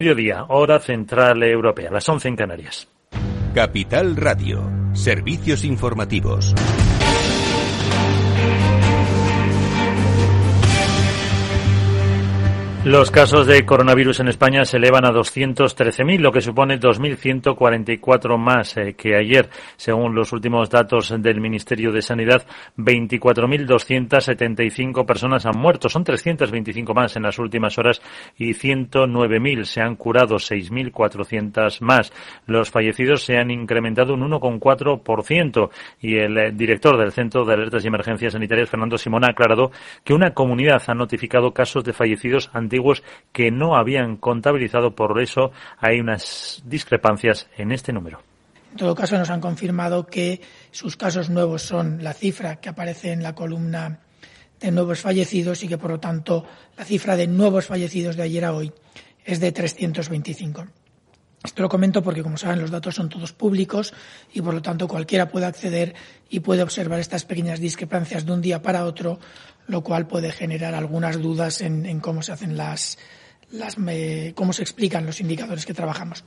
Mediodía, hora central europea, las 11 en Canarias. Capital Radio, servicios informativos. Los casos de coronavirus en España se elevan a 213.000, lo que supone 2.144 más eh, que ayer. Según los últimos datos del Ministerio de Sanidad, 24.275 personas han muerto. Son 325 más en las últimas horas y 109.000 se han curado, 6.400 más. Los fallecidos se han incrementado un 1,4% y el eh, director del Centro de Alertas y Emergencias Sanitarias, Fernando Simón, ha aclarado que una comunidad ha notificado casos de fallecidos antiguos que no habían contabilizado, por eso hay unas discrepancias en este número. En todo caso, nos han confirmado que sus casos nuevos son la cifra que aparece en la columna de nuevos fallecidos y que, por lo tanto, la cifra de nuevos fallecidos de ayer a hoy es de 325. Esto lo comento porque, como saben, los datos son todos públicos y, por lo tanto, cualquiera puede acceder y puede observar estas pequeñas discrepancias de un día para otro, lo cual puede generar algunas dudas en, cómo se hacen las, las cómo se explican los indicadores que trabajamos.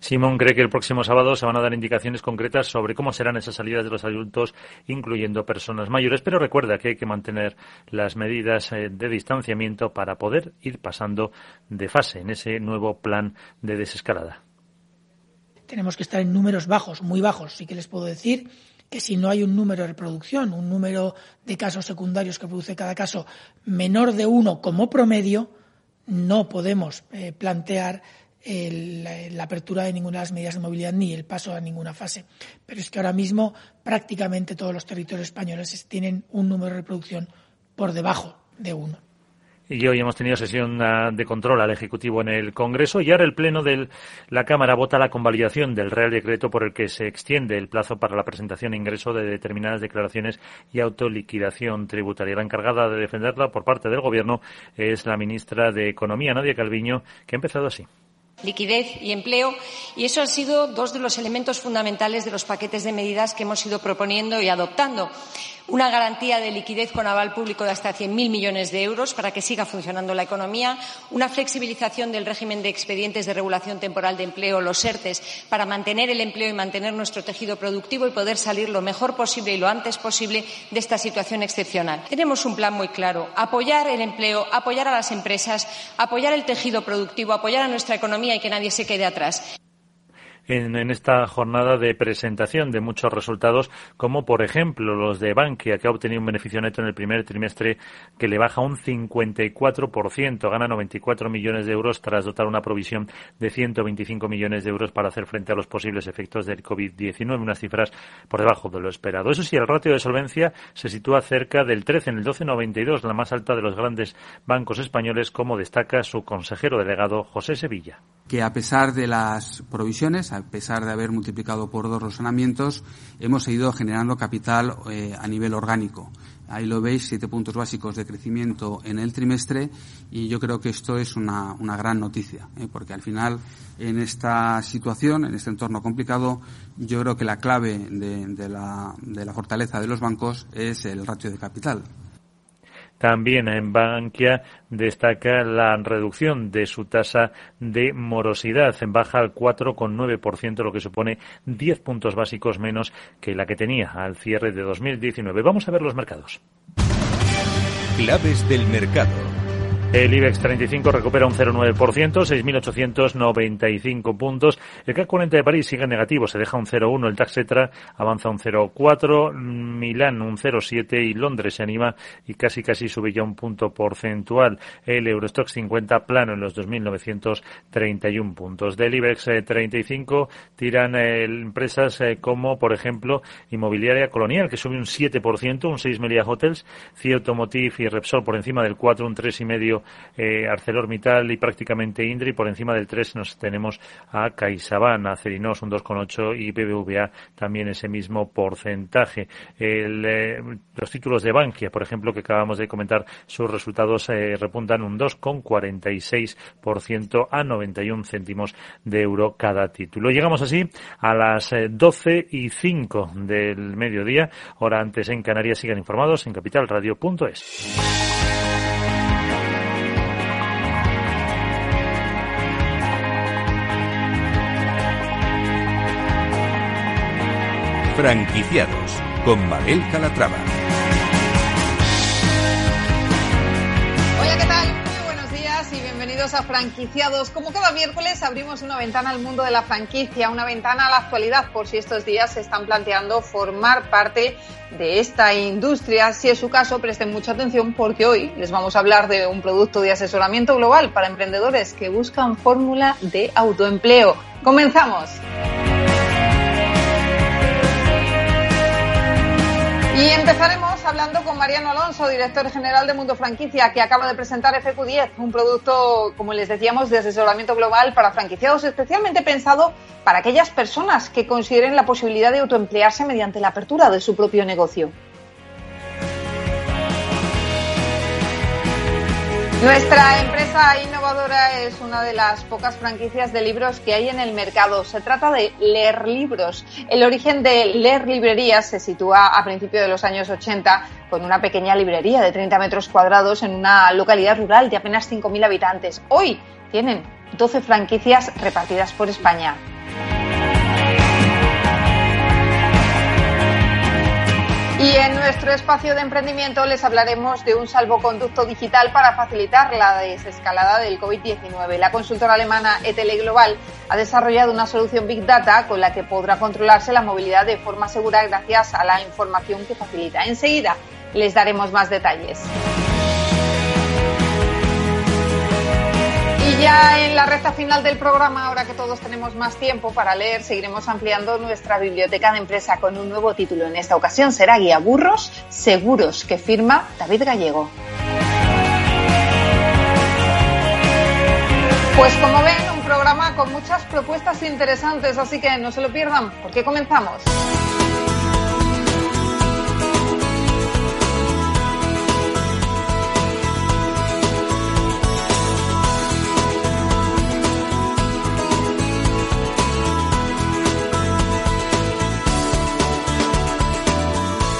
Simón cree que el próximo sábado se van a dar indicaciones concretas sobre cómo serán esas salidas de los adultos, incluyendo personas mayores, pero recuerda que hay que mantener las medidas eh, de distanciamiento para poder ir pasando de fase en ese nuevo plan de desescalada. Tenemos que estar en números bajos, muy bajos, sí que les puedo decir que si no hay un número de reproducción, un número de casos secundarios que produce cada caso menor de uno como promedio, no podemos eh, plantear la, apertura de ninguna de las medidas de movilidad ni el paso a ninguna fase. Pero es que ahora mismo prácticamente todos los territorios españoles tienen un número de reproducción por debajo de uno. Y hoy hemos tenido sesión ah, de control al Ejecutivo en el Congreso y ahora el Pleno de la Cámara vota la convalidación del Real Decreto por el que se extiende el plazo para la presentación e ingreso de determinadas declaraciones y autoliquidación tributaria. La encargada de defenderla por parte del Gobierno es la ministra de Economía, Nadia Calviño, que ha empezado así liquidez y empleo y eso han sido dos de los elementos fundamentales de los paquetes de medidas que hemos ido proponiendo y adoptando una garantía de liquidez con aval público de hasta 100.000 millones de euros para que siga funcionando la economía, una flexibilización del régimen de expedientes de regulación temporal de empleo, los ERTES, para mantener el empleo y mantener nuestro tejido productivo y poder salir lo mejor posible y lo antes posible de esta situación excepcional. Tenemos un plan muy claro apoyar el empleo, apoyar a las empresas, apoyar el tejido productivo, apoyar a nuestra economía y que nadie se quede atrás en, esta jornada de presentación de muchos resultados, como por ejemplo los de Bankia, que ha obtenido un beneficio neto en el primer trimestre que le baja un 54%, gana 94 millones de euros tras dotar una provisión de 125 millones de euros para hacer frente a los posibles efectos del COVID-19, unas cifras por debajo de lo esperado. Eso sí, el ratio de solvencia se sitúa cerca del 13, en el 12,92, la más alta de los grandes bancos españoles, como destaca su consejero delegado José Sevilla. Que a pesar de las provisiones, a pesar de haber multiplicado por dos los sanamientos, hemos seguido generando capital eh, a nivel orgánico. Ahí lo veis, siete puntos básicos de crecimiento en el trimestre y yo creo que esto es una, gran noticia, ¿eh? porque al final en esta situación, en este entorno complicado, yo creo que la clave de, la, de la fortaleza de los bancos es el ratio de capital. También en Bankia destaca la reducción de su tasa de morosidad. Baja al 4,9%, lo que supone 10 puntos básicos menos que la que tenía al cierre de 2019. Vamos a ver los mercados. Claves del mercado. El IBEX 35 recupera un 0,9%, 6.895 puntos. El CAC 40 de París sigue negativo, se deja un 0,1. El Taxetra avanza un 0,4. Milán un 0,7 y Londres se anima y casi casi sube ya un punto porcentual. El Eurostock 50 plano en los 2.931 puntos. Del IBEX 35 tiran eh, empresas eh, como, por ejemplo, Inmobiliaria Colonial, que sube un 7%, un 6 Media Hotels, CIE Automotive y Repsol por encima del 4, un 3,5 eh, ArcelorMittal y prácticamente Indri. Por encima del 3 nos tenemos a CaixaBank, Acerinos un 2,8 y BBVA también ese mismo porcentaje. Eh, los títulos de Bankia, por ejemplo, que acabamos de comentar, sus resultados eh, repuntan un 2,46% a 91 céntimos de euro cada título. Llegamos así a las 12 y 5 del mediodía. Hora antes en Canarias. Sigan informados en capitalradio.es. Franquiciados con Mabel Calatrava. Hola, ¿qué tal? Muy buenos días y bienvenidos a Franquiciados. Como cada miércoles abrimos una ventana al mundo de la franquicia, una ventana a la actualidad por si estos días se están planteando formar parte de esta industria. Si es su caso, presten mucha atención porque hoy les vamos a hablar de un producto de asesoramiento global para emprendedores que buscan fórmula de autoempleo. Comenzamos. Y empezaremos hablando con Mariano Alonso, director general de Mundo Franquicia, que acaba de presentar FQ10, un producto, como les decíamos, de asesoramiento global para franquiciados, especialmente pensado para aquellas personas que consideren la posibilidad de autoemplearse mediante la apertura de su propio negocio. Nuestra empresa innovadora es una de las pocas franquicias de libros que hay en el mercado. Se trata de Leer Libros. El origen de Leer Librerías se sitúa a principios de los años 80 con una pequeña librería de 30 metros cuadrados en una localidad rural de apenas 5.000 habitantes. Hoy tienen 12 franquicias repartidas por España. Y en nuestro espacio de emprendimiento les hablaremos de un salvoconducto digital para facilitar la desescalada del COVID-19. La consultora alemana ETL Global ha desarrollado una solución Big Data con la que podrá controlarse la movilidad de forma segura gracias a la información que facilita. Enseguida les daremos más detalles. Ya en la recta final del programa, ahora que todos tenemos más tiempo para leer, seguiremos ampliando nuestra biblioteca de empresa con un nuevo título. En esta ocasión será Guía Burros Seguros, que firma David Gallego. Pues como ven, un programa con muchas propuestas interesantes, así que no se lo pierdan, porque comenzamos.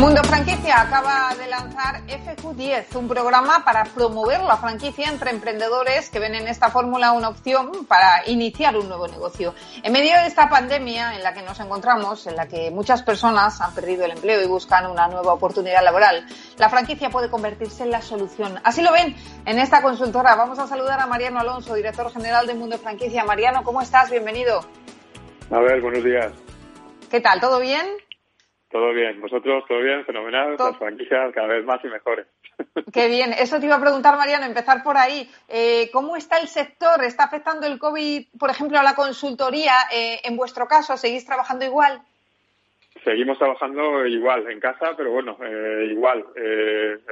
Mundo Franquicia acaba de lanzar FQ10, un programa para promover la franquicia entre emprendedores que ven en esta fórmula una opción para iniciar un nuevo negocio. En medio de esta pandemia en la que nos encontramos, en la que muchas personas han perdido el empleo y buscan una nueva oportunidad laboral, la franquicia puede convertirse en la solución. Así lo ven en esta consultora. Vamos a saludar a Mariano Alonso, director general de Mundo Franquicia. Mariano, ¿cómo estás? Bienvenido. A ver, buenos días. ¿Qué tal? ¿Todo bien? Todo bien, vosotros, todo bien, fenomenal, las franquicias cada vez más y mejores. Qué bien, eso te iba a preguntar, Mariano, empezar por ahí. Eh, ¿Cómo está el sector? ¿Está afectando el COVID, por ejemplo, a la consultoría? Eh, en vuestro caso, ¿seguís trabajando igual? Seguimos trabajando igual en casa, pero bueno, eh, igual.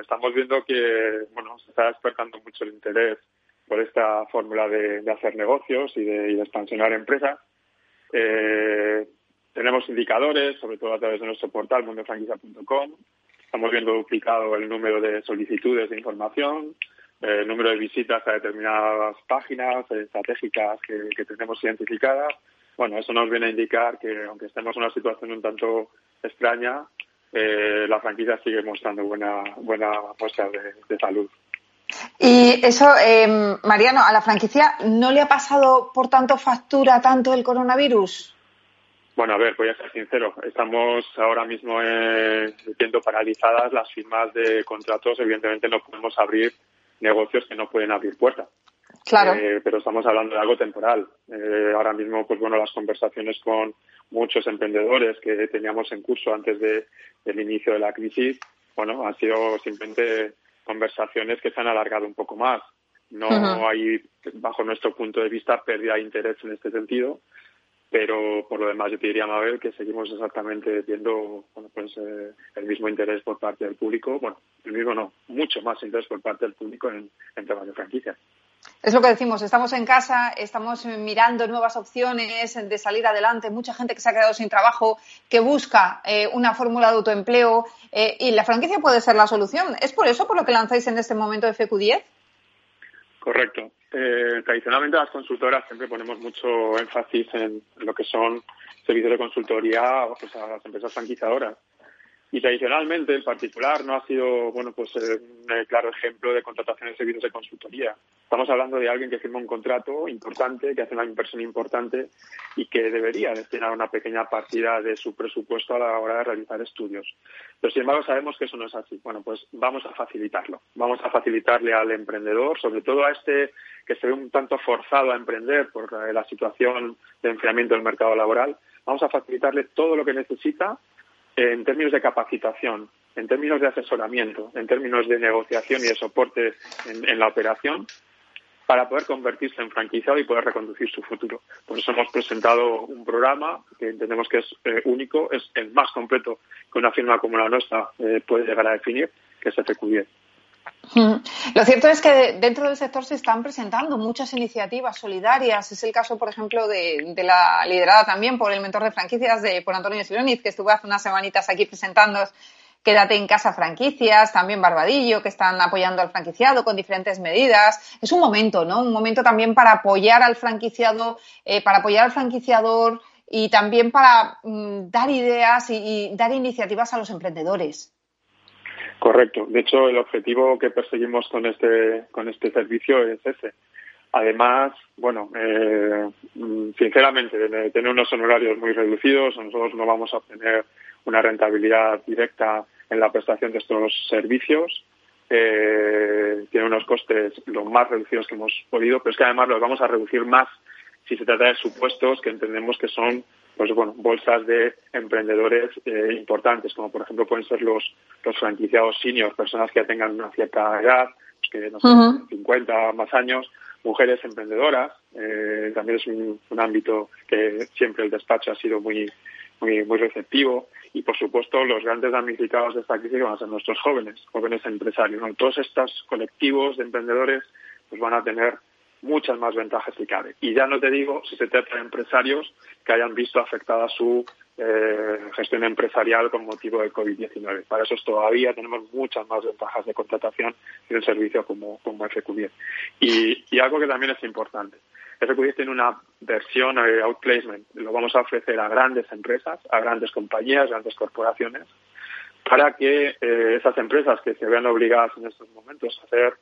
estamos viendo que, bueno, se está despertando mucho el interés por esta fórmula de, hacer negocios y de, y de expansionar empresas. Eh, tenemos indicadores, sobre todo a través de nuestro portal mundofranquicia.com. Estamos viendo duplicado el número de solicitudes de información, el número de visitas a determinadas páginas estratégicas que, tenemos identificadas. Bueno, eso nos viene a indicar que, aunque estemos en una situación un tanto extraña, eh, la franquicia sigue mostrando buena, buena muestra de, salud. Y eso, eh, Mariano, ¿a la franquicia no le ha pasado, por tanto, factura tanto el coronavirus? Bueno, a ver, voy a ser sincero. Estamos ahora mismo eh, viendo paralizadas las firmas de contratos. Evidentemente no podemos abrir negocios que no pueden abrir puertas. Claro. Eh, pero estamos hablando de algo temporal. Eh, ahora mismo, pues bueno, las conversaciones con muchos emprendedores que teníamos en curso antes de, del inicio de la crisis, bueno, han sido simplemente conversaciones que se han alargado un poco más. No hay, bajo nuestro punto de vista, pérdida de interés en este sentido pero por lo demás yo te diría, Mabel, que seguimos exactamente viendo pues, eh, el mismo interés por parte del público, bueno, el mismo no, mucho más interés por parte del público en, en temas de franquicias. Es lo que decimos, estamos en casa, estamos mirando nuevas opciones de salir adelante, mucha gente que se ha quedado sin trabajo, que busca eh, una fórmula de autoempleo eh, y la franquicia puede ser la solución. ¿Es por eso por lo que lanzáis en este momento FQ10? Correcto. Eh, tradicionalmente las consultoras siempre ponemos mucho énfasis en lo que son servicios de consultoría pues, a las empresas franquiciadoras. Y tradicionalmente, en particular, no ha sido bueno pues eh, un eh, claro ejemplo de contratación de servicios de consultoría. Estamos hablando de alguien que firma un contrato importante, que hace una inversión importante y que debería destinar una pequeña partida de su presupuesto a la hora de realizar estudios. Pero, sin embargo, sabemos que eso no es así. Bueno, pues vamos a facilitarlo. Vamos a facilitarle al emprendedor, sobre todo a este que se ve un tanto forzado a emprender por eh, la situación de enfriamiento del mercado laboral, vamos a facilitarle todo lo que necesita en términos de capacitación, en términos de asesoramiento, en términos de negociación y de soporte en, la operación, para poder convertirse en franquiciado y poder reconducir su futuro. Por eso hemos presentado un programa que entendemos que es eh, único, es el más completo que una firma como la nuestra eh, puede llegar a definir, que es FQ10. Mm. Lo cierto es que dentro del sector se están presentando muchas iniciativas solidarias. Es el caso, por ejemplo, de, la liderada también por el mentor de franquicias, de por Antonio Siloniz, que estuvo hace unas semanitas aquí presentando Quédate en casa franquicias, también Barbadillo, que están apoyando al franquiciado con diferentes medidas. Es un momento, ¿no? Un momento también para apoyar al franquiciado, eh, para apoyar al franquiciador y también para mm, dar ideas y dar iniciativas a los emprendedores. Correcto. De hecho, el objetivo que perseguimos con este, con este servicio es ese. Además, bueno, eh, sinceramente, de tener unos honorarios muy reducidos, nosotros no vamos a obtener una rentabilidad directa en la prestación de estos servicios. Eh, tiene unos costes lo más reducidos que hemos podido, pero es que además los vamos a reducir más si se trata de supuestos que entendemos que son pues bueno, bolsas de emprendedores eh, importantes, como por ejemplo pueden ser los, los franquiciados seniors, personas que ya tengan una cierta edad, pues que no sé, 50 más años, mujeres emprendedoras, eh, también es un, ámbito que siempre el despacho ha sido muy, muy, muy receptivo, y por supuesto los grandes damnificados de esta crisis van a ser nuestros jóvenes, jóvenes empresarios. Todos estos colectivos de emprendedores pues van a tener muchas más ventajas si cabe. Y ya no te digo si se trata de empresarios que hayan visto afectada su eh, gestión empresarial con motivo del COVID-19. Para eso todavía tenemos muchas más ventajas de contratación y un servicio como, como FQ10. Y, algo que también es importante. FQ10 tiene una versión de outplacement. Lo vamos a ofrecer a grandes empresas, a grandes compañías, grandes corporaciones, para que eh, esas empresas que se vean obligadas en estos momentos a hacer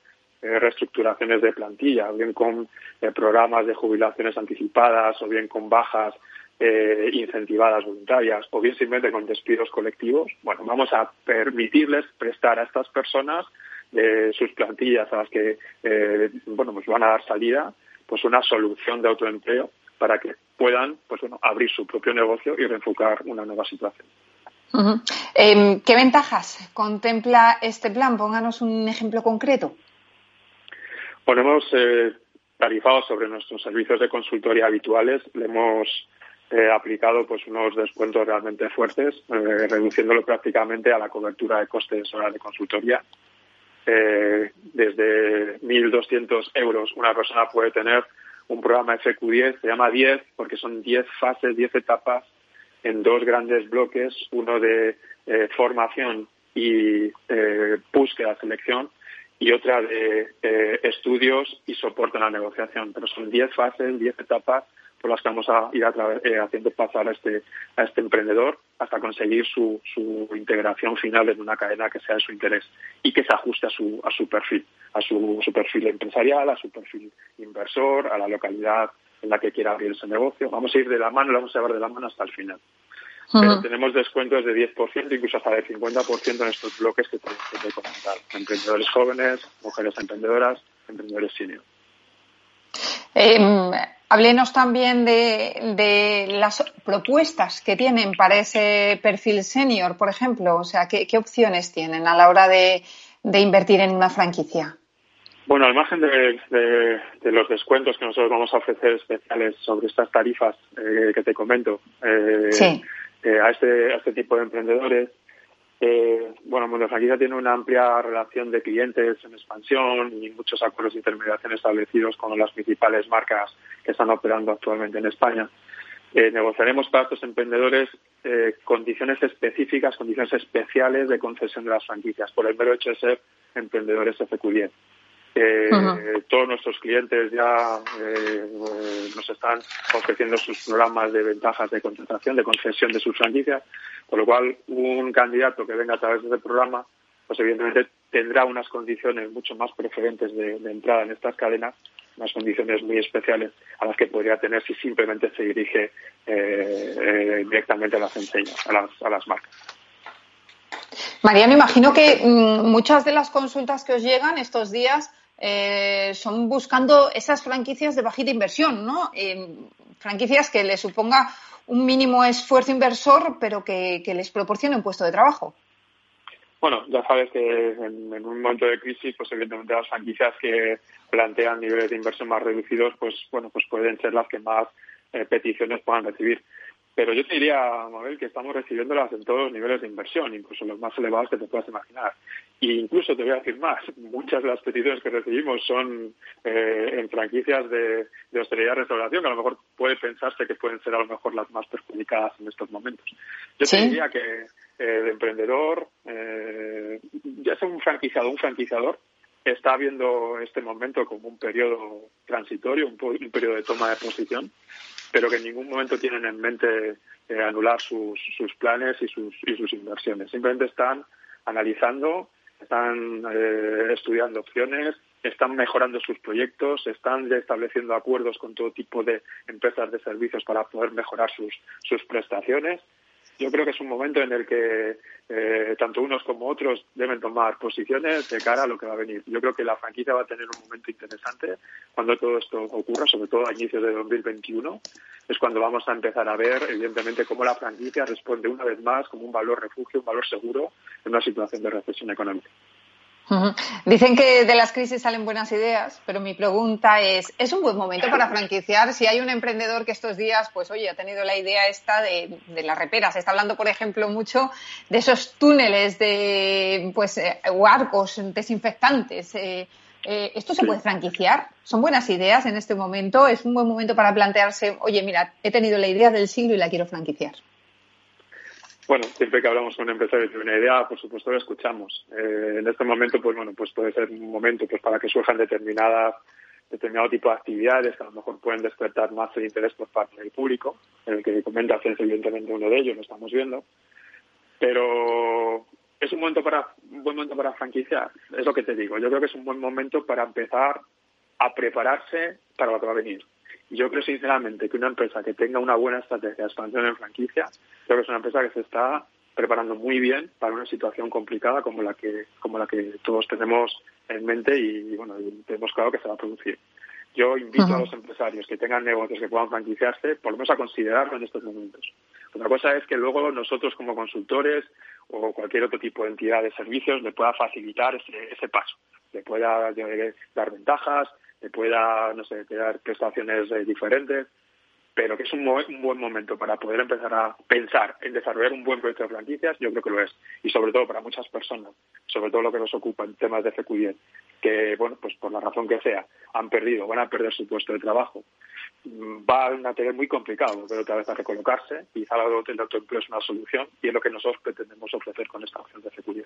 eh, reestructuraciones de plantilla, bien con eh, programas de jubilaciones anticipadas o bien con bajas eh, incentivadas voluntarias o bien simplemente con despidos colectivos, bueno, vamos a permitirles prestar a estas personas de sus plantillas a las que bueno pues van a dar salida pues una solución de autoempleo para que puedan pues bueno abrir su propio negocio y reenfocar una nueva situación. Em, ¿Qué ventajas contempla este plan? Pónganos un ejemplo concreto. Bueno, hemos eh, tarifado sobre nuestros servicios de consultoría habituales, le hemos eh, aplicado pues unos descuentos realmente fuertes, eh, reduciéndolo prácticamente a la cobertura de costes horas de consultoría. Eh, desde 1.200 euros una persona puede tener un programa FQ10, se llama 10 porque son 10 fases, 10 etapas en dos grandes bloques, uno de formación y búsqueda, selección, y otra de eh, estudios y soporte en la negociación. Pero son 10 fases, 10 etapas por las que vamos a ir eh, haciendo pasar a este, a este emprendedor hasta conseguir su, su integración final en una cadena que sea de su interés y que se ajuste a su, a su perfil, a su, su perfil empresarial, a su perfil inversor, a la localidad en la que quiera abrir ese negocio. Vamos a ir de la mano, lo vamos a llevar de la mano hasta el final. Pero tenemos descuentos de 10%, incluso hasta de 50% en estos bloques que te, he comentado. Emprendedores jóvenes, mujeres emprendedoras, emprendedores senior. Eh, háblenos también de, las propuestas que tienen para ese perfil senior, por ejemplo. O sea, ¿qué, opciones tienen a la hora de, invertir en una franquicia? Bueno, al margen de, los descuentos que nosotros vamos a ofrecer especiales sobre estas tarifas eh, que te comento, eh, sí. Eh, a, este, a este tipo de emprendedores. Eh, bueno, Mundo Franquicia tiene una amplia relación de clientes en expansión y muchos acuerdos de intermediación establecidos con las principales marcas que están operando actualmente en España. Eh, negociaremos para estos emprendedores eh, condiciones específicas, condiciones especiales de concesión de las franquicias por el mero hecho de ser emprendedores FQ10. Todos nuestros clientes ya eh, nos están ofreciendo sus programas de ventajas de contratación, de concesión de sus franquicias, con lo cual un candidato que venga a través de ese programa, pues evidentemente tendrá unas condiciones mucho más preferentes de, entrada en estas cadenas, unas condiciones muy especiales a las que podría tener si simplemente se dirige eh, eh, directamente a las enseñas, a las, a las marcas. Mariano, imagino que mm, muchas de las consultas que os llegan estos días eh, son buscando esas franquicias de bajita inversión, ¿no? Eh, franquicias que les suponga un mínimo esfuerzo inversor, pero que, les proporcione un puesto de trabajo. Bueno, ya sabes que en, un momento de crisis, pues evidentemente las franquicias que plantean niveles de inversión más reducidos, pues bueno, pues pueden ser las que más eh, peticiones puedan recibir. Pero yo te diría, Mabel, que estamos recibiéndolas en todos los niveles de inversión, incluso los más elevados que te puedas imaginar. E incluso te voy a decir más, muchas de las peticiones que recibimos son eh, en franquicias de, de hostelería y restauración, que a lo mejor puede pensarse que pueden ser a lo mejor las más perjudicadas en estos momentos. Yo te diría que eh, el emprendedor, eh, ya sea un franquiciado un franquiciador, está viendo este momento como un periodo transitorio, un, un periodo de toma de posición pero que en ningún momento tienen en mente eh, anular sus, sus planes y sus, y sus inversiones. Simplemente están analizando, están eh, estudiando opciones, están mejorando sus proyectos, están estableciendo acuerdos con todo tipo de empresas de servicios para poder mejorar sus, sus prestaciones yo creo que es un momento en el que eh, tanto unos como otros deben tomar posiciones de cara a lo que va a venir. Yo creo que la franquicia va a tener un momento interesante cuando todo esto ocurra, sobre todo a inicios de 2021. Es cuando vamos a empezar a ver, evidentemente, cómo la franquicia responde una vez más como un valor refugio, un valor seguro en una situación de recesión económica. Dicen que de las crisis salen buenas ideas, pero mi pregunta es, ¿es un buen momento para franquiciar? Si hay un emprendedor que estos días, pues oye, ha tenido la idea esta de, de las reperas, se está hablando, por ejemplo, mucho de esos túneles de, pues, eh, arcos desinfectantes. Eh, eh, ¿Esto se puede franquiciar? ¿Son buenas ideas en este momento? ¿Es un buen momento para plantearse, oye, mira, he tenido la idea del siglo y la quiero franquiciar? Bueno, siempre que hablamos con un empresario de una idea, por supuesto lo escuchamos. Eh, en este momento, pues bueno, pues puede ser un momento pues para que surjan determinadas determinado tipo de actividades que a lo mejor pueden despertar más el interés por parte del público, en el que comentas es evidentemente uno de ellos, lo estamos viendo. Pero es un momento para un buen momento para franquiciar, es lo que te digo. Yo creo que es un buen momento para empezar a prepararse para lo que va a venir. Yo creo sinceramente que una empresa que tenga una buena estrategia de expansión en franquicia, creo que es una empresa que se está preparando muy bien para una situación complicada como la que como la que todos tenemos en mente y bueno, tenemos claro que se va a producir. Yo invito a los empresarios que tengan negocios que puedan franquiciarse, por lo menos a considerarlo en estos momentos. Otra cosa es que luego nosotros como consultores o cualquier otro tipo de entidad de servicios le pueda facilitar ese, ese paso, le pueda dar ventajas, te pueda, no sé, dar prestaciones eh, diferentes, pero que es un, buen momento para poder empezar a pensar en desarrollar un buen proyecto de franquicias, yo creo que lo es. Y sobre todo para muchas personas, sobre todo lo que nos ocupa en temas de FQ10, que, bueno, pues por la razón que sea, han perdido, van a perder su puesto de trabajo, mm, van a tener muy complicado pero otra vez a recolocarse, quizá del autoempleo es una solución y es lo que nosotros pretendemos ofrecer con esta opción de FQ10.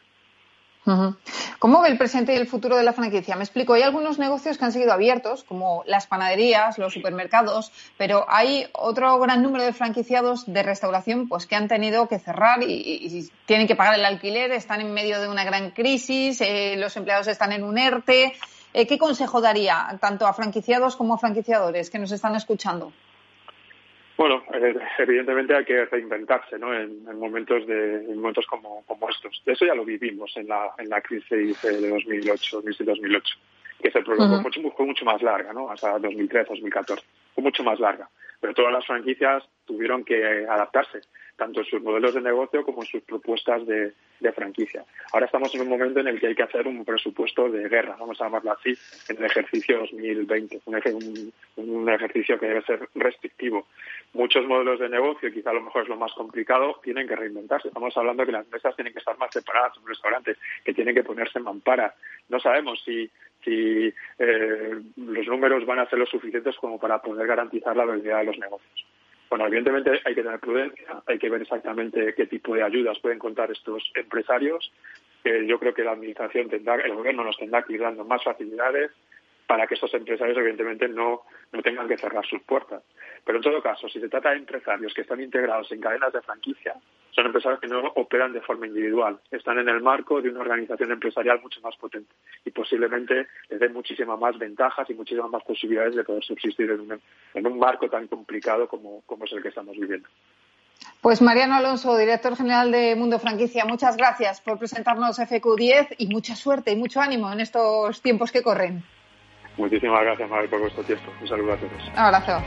¿Cómo ve el presente y el futuro de la franquicia? Me explico, hay algunos negocios que han seguido abiertos, como las panaderías, los supermercados, pero hay otro gran número de franquiciados de restauración pues que han tenido que cerrar y, tienen que pagar el alquiler, están en medio de una gran crisis, eh, los empleados están en un ERTE. Eh, ¿Qué consejo daría tanto a franquiciados como a franquiciadores que nos están escuchando? Bueno, eh, evidentemente hay que reinventarse, ¿no? En, momentos de momentos como, como estos. Eso ya lo vivimos en la en la crisis de 2008, 2007-2008, que se prolongó mucho, fue mucho más larga, ¿no? Hasta 2013, 2014. Fue mucho más larga. Pero todas las franquicias tuvieron que adaptarse tanto en sus modelos de negocio como en sus propuestas de, franquicia. Ahora estamos en un momento en el que hay que hacer un presupuesto de guerra, vamos a llamarlo así, en el ejercicio 2020, un, un, ejercicio que debe ser restrictivo. Muchos modelos de negocio, quizá a lo mejor es lo más complicado, tienen que reinventarse. Estamos hablando de que las mesas tienen que estar más separadas en restaurantes, que tienen que ponerse en mampara. No sabemos si si eh, los números van a ser lo suficientes como para poder garantizar la viabilidad de los negocios. Bueno, evidentemente hay que tener prudencia, hay que ver exactamente qué tipo de ayudas pueden contar estos empresarios que yo creo que la administración tendrá, el gobierno nos tendrá que ir dando más facilidades para que estos empresarios evidentemente no, no tengan que cerrar sus puertas. Pero en todo caso, si se trata de empresarios que están integrados en cadenas de franquicia, son empresarios que no operan de forma individual, están en el marco de una organización empresarial mucho más potente y posiblemente les dé muchísimas más ventajas y muchísimas más posibilidades de poder subsistir en un, en un marco tan complicado como, como es el que estamos viviendo. Pues Mariano Alonso, director general de Mundo Franquicia, muchas gracias por presentarnos FQ10 y mucha suerte y mucho ánimo en estos tiempos que corren. Muchísimas gracias, Mabel, por vuestro tiempo. Un saludo a todos. Un abrazo.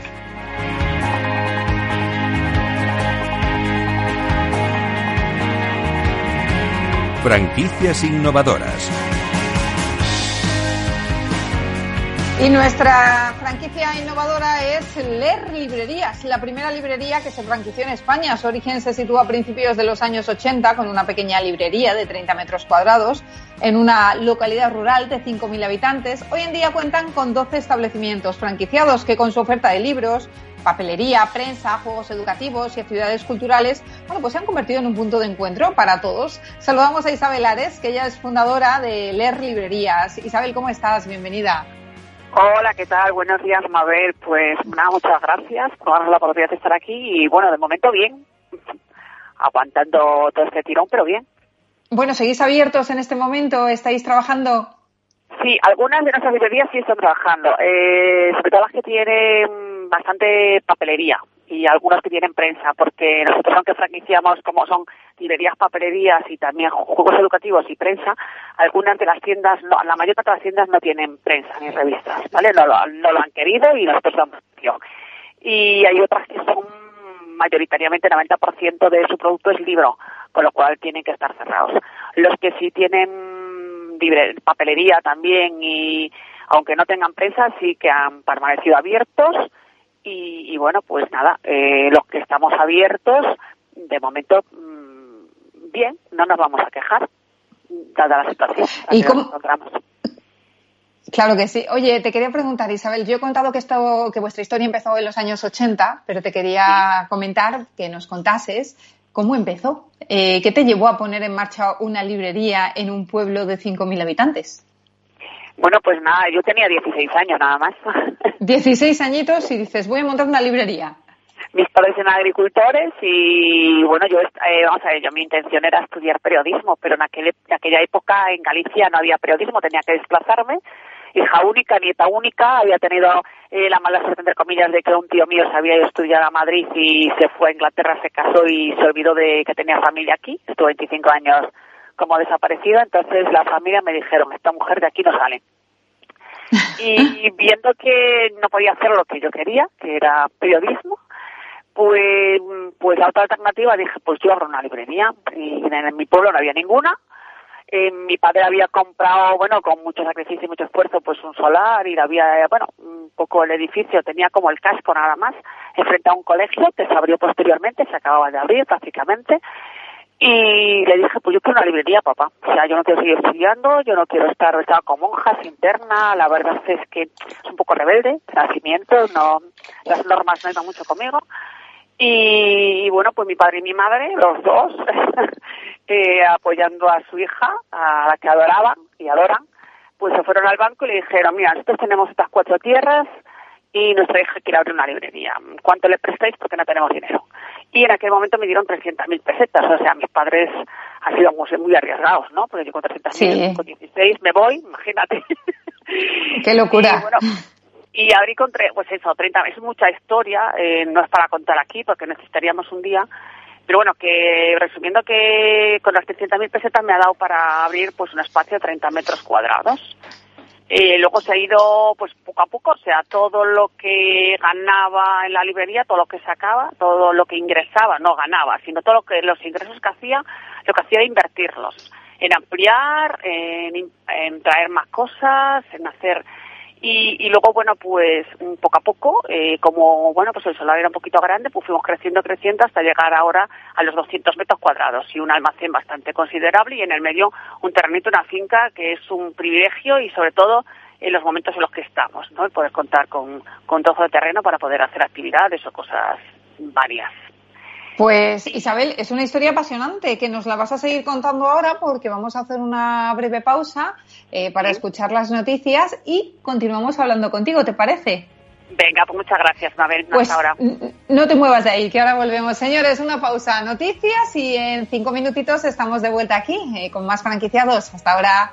Franquicias innovadoras. Y nuestra franquicia innovadora es Leer Librerías, la primera librería que se franquició en España. Su origen se sitúa a principios de los años 80 con una pequeña librería de 30 metros cuadrados en una localidad rural de 5.000 habitantes. Hoy en día cuentan con 12 establecimientos franquiciados que con su oferta de libros, papelería, prensa, juegos educativos y actividades culturales, bueno, pues se han convertido en un punto de encuentro para todos. Saludamos a Isabel Ares, que ella es fundadora de Leer Librerías. Isabel, ¿cómo estás? Bienvenida. Hola, ¿qué tal? Buenos días, Mabel. Pues nada, muchas gracias por darnos la oportunidad de estar aquí y bueno, de momento bien, aguantando todo este tirón, pero bien. Bueno, ¿seguís abiertos en este momento? ¿Estáis trabajando? Sí, algunas de nuestras librerías sí están trabajando, eh, sobre todo las que tienen bastante papelería y algunas que tienen prensa, porque nosotros aunque franquiciamos como son librerías, papelerías y también juegos educativos y prensa, algunas de las tiendas, no, la mayor parte de las tiendas no tienen prensa ni revistas, ¿vale? No lo, no lo han querido y nosotros damos opción. Y hay otras que son mayoritariamente 90% de su producto es libro, con lo cual tienen que estar cerrados. Los que sí tienen libre, papelería también y aunque no tengan prensa sí que han permanecido abiertos. Y, y bueno pues nada eh, los que estamos abiertos de momento mmm, bien no nos vamos a quejar dada la situación. ¿Y cómo, Claro que sí. Oye, te quería preguntar, Isabel, yo he contado que, esto, que vuestra historia empezó en los años 80, pero te quería comentar que nos contases cómo empezó. Eh, ¿Qué te llevó a poner en marcha una librería en un pueblo de 5.000 habitantes? Bueno, pues nada, yo tenía 16 años nada más. 16 añitos y dices, voy a montar una librería. Mis padres eran agricultores y bueno, yo, eh, vamos a ver, yo mi intención era estudiar periodismo, pero en, aquel, en aquella época en Galicia no había periodismo, tenía que desplazarme hija única, nieta única, había tenido eh, la mala suerte, entre comillas, de que un tío mío se había a estudiar a Madrid y se fue a Inglaterra, se casó y se olvidó de que tenía familia aquí, estuvo 25 años como desaparecida, entonces la familia me dijeron, esta mujer de aquí no sale. y viendo que no podía hacer lo que yo quería, que era periodismo, pues, pues la otra alternativa dije, pues yo abro una librería, y en mi pueblo no había ninguna, eh, mi padre había comprado, bueno, con mucho sacrificio y mucho esfuerzo, pues un solar y había, bueno, un poco el edificio, tenía como el casco nada más, enfrente a un colegio que se abrió posteriormente, se acababa de abrir prácticamente, y le dije, pues yo quiero una librería, papá. O sea, yo no quiero seguir estudiando, yo no quiero estar, estaba con monjas, interna, la verdad es que es un poco rebelde, de nacimiento, no, las normas no iban mucho conmigo. Y, y, bueno, pues mi padre y mi madre, los dos, eh, apoyando a su hija, a la que adoraban y adoran, pues se fueron al banco y le dijeron, mira, nosotros tenemos estas cuatro tierras y nuestra hija quiere abrir una librería. ¿Cuánto le prestáis? Porque no tenemos dinero. Y en aquel momento me dieron 300.000 pesetas. O sea, mis padres han sido muy, arriesgados, ¿no? Porque yo con 300.000, sí. con 16 me voy, imagínate. ¡Qué locura! Y, bueno, y abrí con, pues eso, 30, es mucha historia, eh, no es para contar aquí porque necesitaríamos un día, pero bueno, que resumiendo que con las 300.000 pesetas me ha dado para abrir pues un espacio de 30 metros cuadrados. Eh, luego se ha ido pues poco a poco, o sea, todo lo que ganaba en la librería, todo lo que sacaba, todo lo que ingresaba, no ganaba, sino todo lo que los ingresos que hacía, lo que hacía era invertirlos en ampliar, en traer más cosas, en hacer y, y, luego, bueno, pues poco a poco, eh, como, bueno, pues el solar era un poquito grande, pues fuimos creciendo, creciendo hasta llegar ahora a los 200 metros cuadrados y un almacén bastante considerable y en el medio un terrenito, una finca que es un privilegio y sobre todo en los momentos en los que estamos, ¿no? El poder contar con, con trozo de terreno para poder hacer actividades o cosas varias. Pues Isabel, es una historia apasionante que nos la vas a seguir contando ahora porque vamos a hacer una breve pausa eh, para escuchar las noticias y continuamos hablando contigo, ¿te parece? Venga, pues muchas gracias, Mabel. Pues ahora. no te muevas de ahí, que ahora volvemos. Señores, una pausa, noticias y en cinco minutitos estamos de vuelta aquí eh, con más franquiciados. Hasta ahora.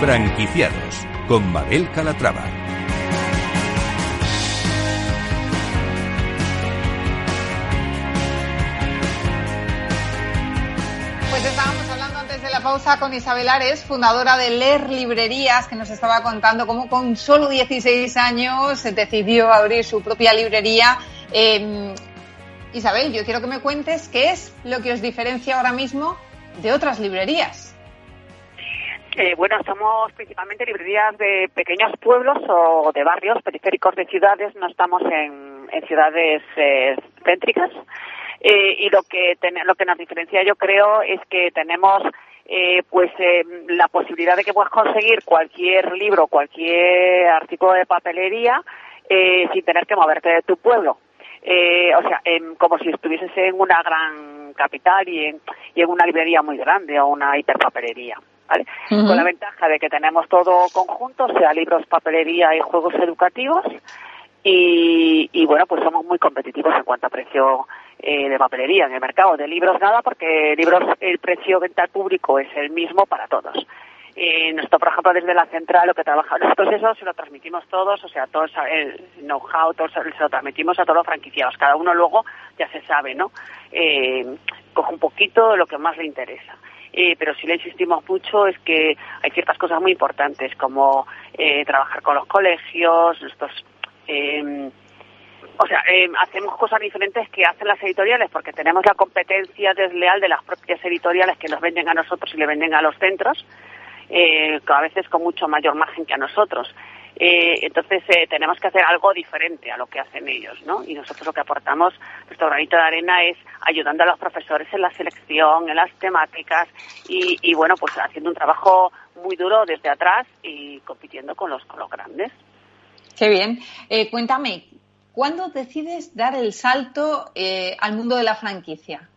Franquiciados con Mabel Calatrava. Pues estábamos hablando antes de la pausa con Isabel Ares, fundadora de Leer Librerías, que nos estaba contando cómo con solo 16 años decidió abrir su propia librería. Em, Isabel, yo quiero que me cuentes qué es lo que os diferencia ahora mismo de otras librerías bueno, somos principalmente librerías de pequeños pueblos o de barrios periféricos de ciudades, no estamos en, ciudades eh, céntricas. Eh, y lo que, lo que nos diferencia, yo creo, es que tenemos eh, pues la posibilidad de que puedas conseguir cualquier libro, cualquier artículo de papelería sin tener que moverte de tu pueblo. o sea, como si estuvieses en una gran capital y en, y en una librería muy grande o una hiperpapelería. Con la ventaja de que tenemos todo conjunto, sea libros, papelería y juegos educativos. Y, bueno, pues somos muy competitivos en cuanto a precio eh, de papelería en el mercado. De libros nada, porque libros el precio venta al público es el mismo para todos. Eh, nosotros, por ejemplo, desde la central lo que trabajamos, nosotros eso se lo transmitimos todos, o sea, todo el know-how, todo se lo transmitimos a todos los franquiciados. Cada uno luego ya se sabe, ¿no? Eh, coge un poquito de lo que más le interesa. Eh, pero sí le insistimos mucho es que hay ciertas cosas muy importantes como eh, trabajar con los colegios, estos, eh, o sea, eh, hacemos cosas diferentes que hacen las editoriales porque tenemos la competencia desleal de las propias editoriales que nos venden a nosotros y le venden a los centros, eh, a veces con mucho mayor margen que a nosotros. Eh, entonces eh, tenemos que hacer algo diferente a lo que hacen ellos, ¿no? Y nosotros lo que aportamos, nuestro granito de arena es ayudando a los profesores en la selección, en las temáticas y, bueno, pues haciendo un trabajo muy duro desde atrás y compitiendo con los, con los grandes. Qué bien. Eh, cuéntame, ¿cuándo decides dar el salto al mundo de la franquicia?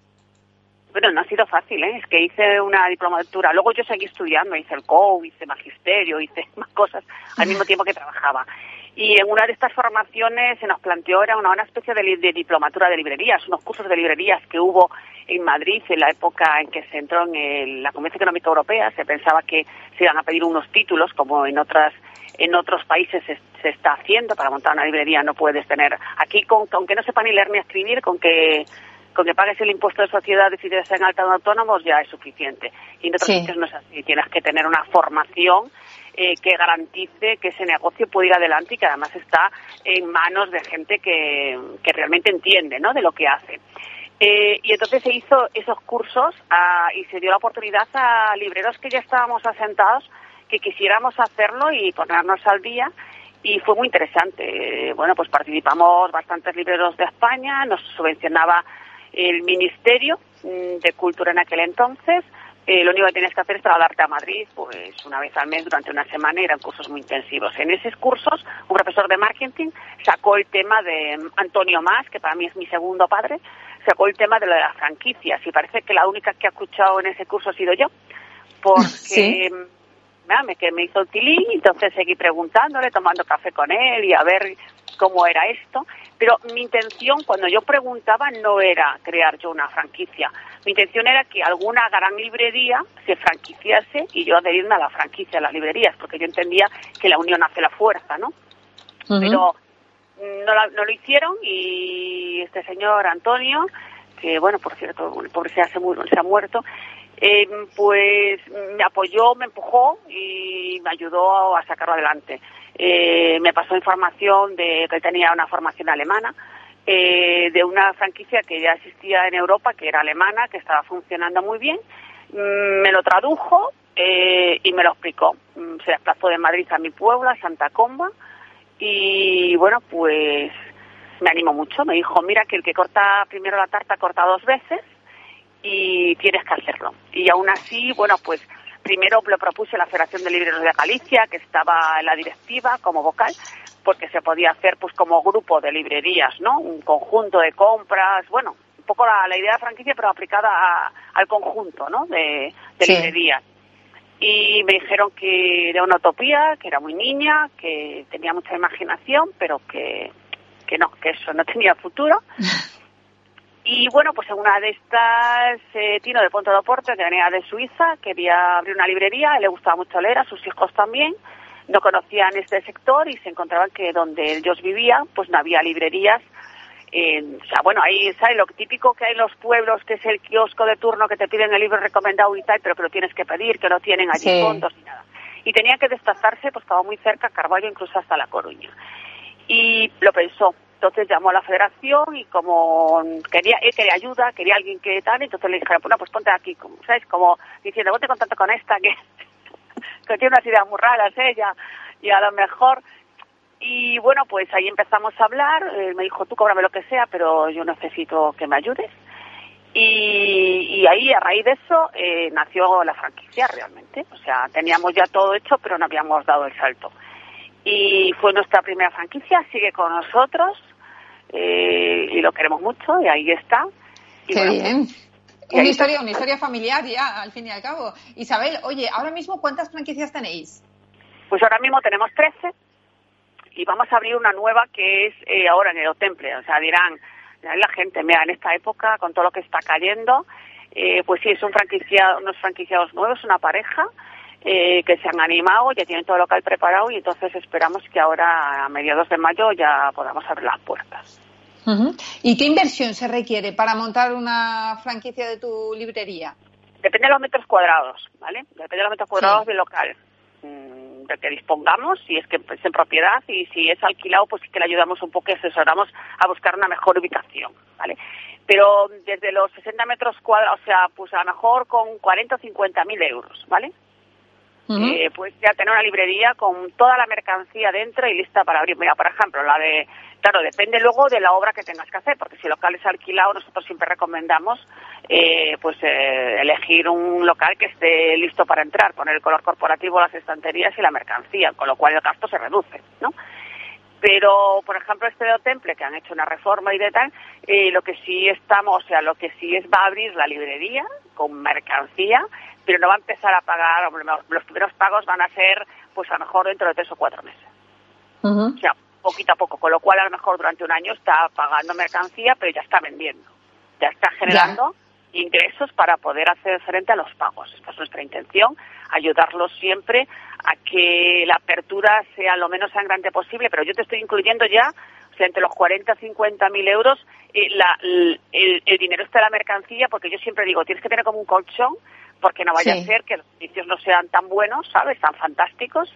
Bueno, no ha sido fácil, ¿eh? Es que hice una diplomatura. Luego yo seguí estudiando, hice el COU, hice magisterio, hice más cosas al mismo tiempo que trabajaba. Y en una de estas formaciones se nos planteó, era una, especie de, diplomatura de librerías, unos cursos de librerías que hubo en Madrid en la época en que se entró en la Convención Económica Europea. Se pensaba que se iban a pedir unos títulos, como en otras en otros países se, se, está haciendo para montar una librería no puedes tener aquí con aunque no sepa ni leer ni escribir con que con que pagues el impuesto de sociedad y de ser en alta de autónomos ya es suficiente. Y en otros sitios no es así. Tienes que tener una formación eh, que garantice que ese negocio puede ir adelante y que además está en manos de gente que, que realmente entiende ¿no? de lo que hace. Eh, y entonces se hizo esos cursos ah, y se dio la oportunidad a libreros que ya estábamos asentados que quisiéramos hacerlo y ponernos al día y fue muy interesante. Bueno, pues participamos bastantes libreros de España, nos subvencionaba el Ministerio mm, de Cultura en aquel entonces. Eh, lo único que tenías que hacer es trasladarte a Madrid, pues una vez al mes durante una semana y eran cursos muy intensivos. En esos cursos, un profesor de marketing sacó el tema de Antonio Más, que para mí es mi segundo padre, sacó el tema de lo de las franquicias y parece que la única que ha escuchado en ese curso ha sido yo, porque me, que me hizo el tilín, entonces seguí preguntándole, tomando café con él y a ver cómo era esto. Pero mi intención cuando yo preguntaba no era crear yo una franquicia. Mi intención era que alguna gran librería se franquiciase y yo adherirme a la franquicia de las librerías, porque yo entendía que la unión hace la fuerza, ¿no? Pero no, no, lo hicieron y este señor Antonio, que bueno, por cierto, el pobre se, hace muy, se ha muerto, eh, pues me apoyó, me empujó y me ayudó a sacarlo adelante. Eh, me pasó información de que tenía una formación alemana, eh, de una franquicia que ya existía en Europa, que era alemana, que estaba funcionando muy bien. Mm, me lo tradujo y me lo explicó. Mm, se desplazó de Madrid a mi pueblo, a Santa Comba, y bueno, pues me animó mucho. Me dijo, mira que el que corta primero la tarta corta dos veces y tienes que hacerlo. Y aún así, bueno, pues primero lo propuse la Federación de Libreros de Galicia, que estaba en la directiva como vocal, porque se podía hacer pues como grupo de librerías, ¿no? Un conjunto de compras, bueno, un poco la, idea de franquicia, pero aplicada al conjunto, ¿no? De, librerías. Y me dijeron que era una utopía, que era muy niña, que tenía mucha imaginación, pero que, que no, que eso no tenía futuro. Y bueno, pues en una de estas, eh, Tino de Ponte de Porto, que venía de Suiza, quería abrir una librería, le gustaba mucho leer, a sus hijos también, no conocían este sector y se encontraban que donde ellos vivían, pues no había librerías. o sea, bueno, ahí, ¿sabes? Lo típico que hay en los pueblos, que es el kiosco de turno que te piden el libro recomendado y tal, pero que lo tienes que pedir, que no tienen allí fondos ni nada. Y tenían que desplazarse, pues estaba muy cerca, Carvalho, incluso hasta La Coruña. Y lo pensó, entonces llamó a la federación y como quería, él quería ayuda, quería alguien que tal, entonces le dijeron, bueno, pues ponte aquí, como, ¿sabes? Como diciendo, ponte contacto con esta que, que tiene unas ideas muy raras ella y a lo mejor y bueno, pues ahí empezamos a hablar. Eh, me dijo, tú cóbrame lo que sea, pero yo necesito que me ayudes. Y, y ahí, a raíz de eso, eh, nació la franquicia realmente. O sea, teníamos ya todo hecho, pero no habíamos dado el salto. Y fue nuestra primera franquicia, sigue con nosotros. Eh, y lo queremos mucho y ahí está. Qué bien. Una historia, una historia familiar ya, al fin y al cabo. Isabel, oye, ahora mismo, ¿cuántas franquicias tenéis? Pues ahora mismo tenemos 13 y vamos a abrir una nueva que es eh, ahora en el Temple. O sea, dirán, la gente, mira, en esta época, con todo lo que está cayendo, eh, pues sí, es un franquicia, unos franquiciados nuevos, una pareja, eh, que se han animado, ya tienen todo el local preparado y entonces esperamos que ahora a mediados de mayo ya podamos abrir las puertas. ¿Y qué inversión se requiere para montar una franquicia de tu librería? Depende de los metros cuadrados, ¿vale? Depende de los metros cuadrados del local mm, del que dispongamos, si es que es en propiedad y si es alquilado, pues sí que le ayudamos un poco y asesoramos a buscar una mejor ubicación, ¿vale? Pero desde los 60 metros cuadrados, o sea, pues a lo mejor con 40 o 50 mil euros, ¿vale? Eh, pues ya tener una librería con toda la mercancía dentro y lista para abrir. Mira, por ejemplo, la de, claro, depende luego de la obra que tengas que hacer, porque si el local es alquilado, nosotros siempre recomendamos eh, pues eh, elegir un local que esté listo para entrar, poner el color corporativo, las estanterías y la mercancía, con lo cual el gasto se reduce, ¿no? Pero, por ejemplo, este de Temple, que han hecho una reforma y de tal, lo que sí estamos, o sea, lo que sí es va a abrir la librería con mercancía pero no va a empezar a pagar, los primeros pagos van a ser pues a lo mejor dentro de tres o cuatro meses. O sea, poquito a poco, con lo cual a lo mejor durante un año está pagando mercancía, pero ya está vendiendo, ya está generando ingresos para poder hacer frente a los pagos. Esta es nuestra intención, ayudarlos siempre a que la apertura sea lo menos sangrante posible, pero yo te estoy incluyendo ya O sea, entre los 40 y 50 mil euros, eh, la, el, el, dinero está en la mercancía, porque yo siempre digo, tienes que tener como un colchón, porque no vaya a ser que los servicios no sean tan buenos, ¿sabes? Tan fantásticos,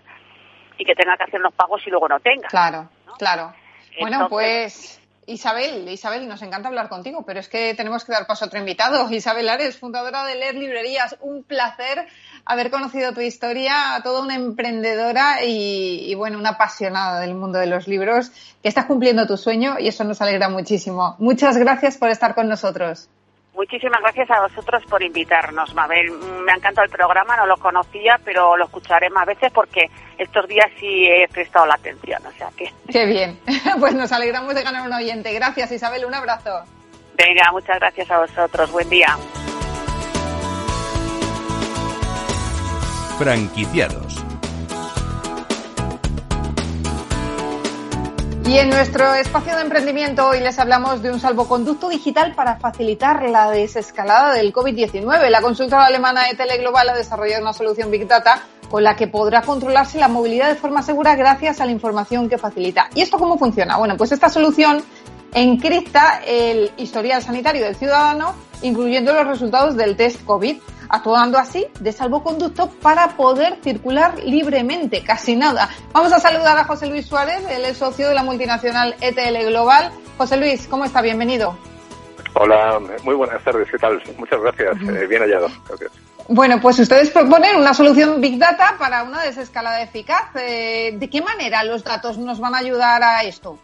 y que tenga que hacer los pagos y luego no tenga. Claro, claro. Bueno, pues Isabel, Isabel, nos encanta hablar contigo, pero es que tenemos que dar paso a otro invitado. Isabel Ares, fundadora de Leer Librerías. Un placer haber conocido tu historia, toda una emprendedora y, bueno, una apasionada del mundo de los libros, que estás cumpliendo tu sueño y eso nos alegra muchísimo. Muchas gracias por estar con nosotros. Muchísimas gracias a vosotros por invitarnos, Mabel. Me ha encantado el programa, no lo conocía, pero lo escucharé más veces porque estos días sí he prestado la atención, o sea que... Qué bien, pues nos alegramos de ganar un oyente. Gracias, Isabel, un abrazo. Venga, muchas gracias a vosotros, buen día. Franquiciados Y en nuestro espacio de emprendimiento hoy les hablamos de un salvoconducto digital para facilitar la desescalada del COVID-19. La consultora alemana ETL Global ha desarrollado una solución Big Data con la que podrá controlarse la movilidad de forma segura gracias a la información que facilita. ¿Y esto cómo funciona? Bueno, pues esta solución encripta el historial sanitario del ciudadano, incluyendo los resultados del test COVID actuando así de salvoconducto para poder circular libremente, casi nada. Vamos a saludar a José Luis Suárez, él es socio de la multinacional ETL Global. José Luis, ¿cómo está? Bienvenido. Hola, muy buenas tardes, ¿qué tal? Muchas gracias, eh, bien hallado. Bueno, pues ustedes proponen una solución Big Data para una desescalada eficaz. Eh, ¿De qué manera los datos nos van a ayudar a esto?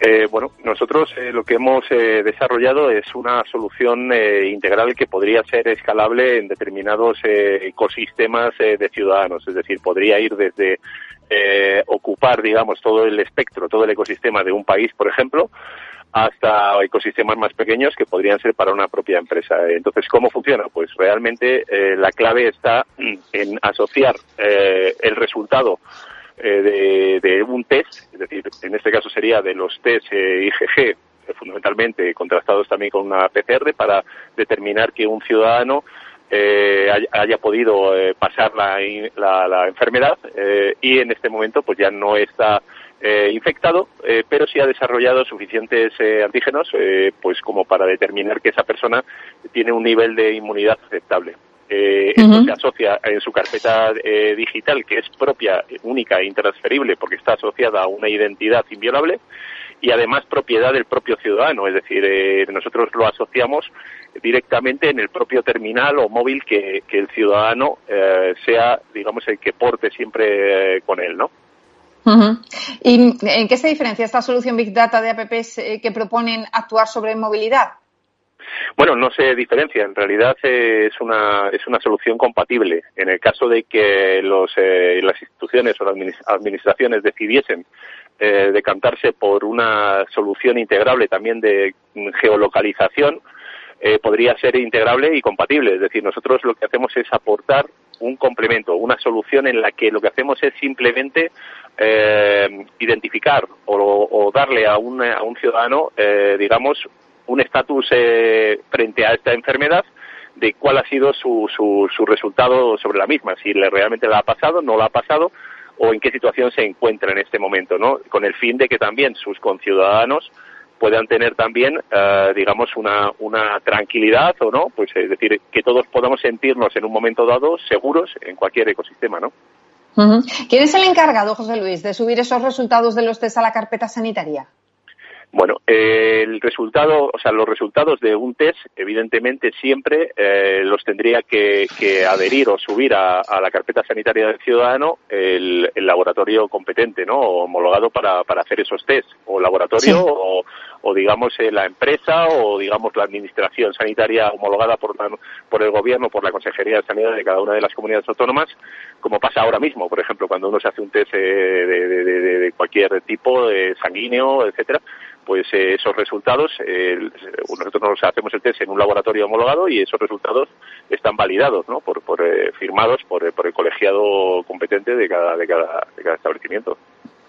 Eh, bueno, nosotros eh, lo que hemos eh, desarrollado es una solución integral que podría ser escalable en determinados ecosistemas de ciudadanos, es decir, podría ir desde ocupar, digamos, todo el espectro, todo el ecosistema de un país, por ejemplo, hasta ecosistemas más pequeños que podrían ser para una propia empresa. Entonces, ¿cómo funciona? Pues realmente la clave está en asociar el resultado eh, de, un test, es decir, en este caso sería de los test eh, IgG, eh, fundamentalmente contrastados también con una PCR, para determinar que un ciudadano haya, podido pasar la, la, enfermedad y en este momento pues ya no está infectado, pero sí ha desarrollado suficientes antígenos pues como para determinar que esa persona tiene un nivel de inmunidad aceptable. Eh, Esto se asocia en su carpeta eh, digital, que es propia, única e intransferible, porque está asociada a una identidad inviolable y además propiedad del propio ciudadano. Es decir, eh, nosotros lo asociamos directamente en el propio terminal o móvil que, el ciudadano eh, sea, digamos, el que porte siempre con él, ¿no? ¿Y en qué se diferencia esta solución Big Data de apps que proponen actuar sobre movilidad? Bueno, no se diferencia. En realidad eh, es una es una solución compatible. En el caso de que los, eh, las instituciones o las administraciones decidiesen eh, decantarse por una solución integrable también de geolocalización, podría ser integrable y compatible. Es decir, nosotros lo que hacemos es aportar un complemento, una solución en la que lo que hacemos es simplemente identificar o, darle a un, a un ciudadano, digamos, un estatus eh, frente a esta enfermedad de cuál ha sido su, su, su resultado sobre la misma, si le, realmente la ha pasado, no la ha pasado o en qué situación se encuentra en este momento, ¿no? Con el fin de que también sus conciudadanos puedan tener también, eh, digamos, una, una tranquilidad o no, pues es decir, que todos podamos sentirnos en un momento dado seguros en cualquier ecosistema, ¿no? ¿Quién es el encargado, José Luis, de subir esos resultados de los test a la carpeta sanitaria? Bueno, el resultado, o sea, los resultados de un test, evidentemente siempre eh, los tendría que, adherir o subir a, la carpeta sanitaria del ciudadano el, laboratorio competente, ¿no? homologado para, para hacer esos test, o laboratorio o, o, digamos eh, la empresa o digamos la administración sanitaria homologada por, por el gobierno, por la Consejería de Sanidad de cada una de las comunidades autónomas, como pasa ahora mismo, por ejemplo, cuando uno se hace un test eh, de, de cualquier tipo, de sanguíneo, etcétera pues eh, esos resultados, nosotros nos hacemos el test en un laboratorio homologado y esos resultados están validados, ¿no? Por, por eh, firmados por, por, el colegiado competente de cada, de cada, de cada establecimiento.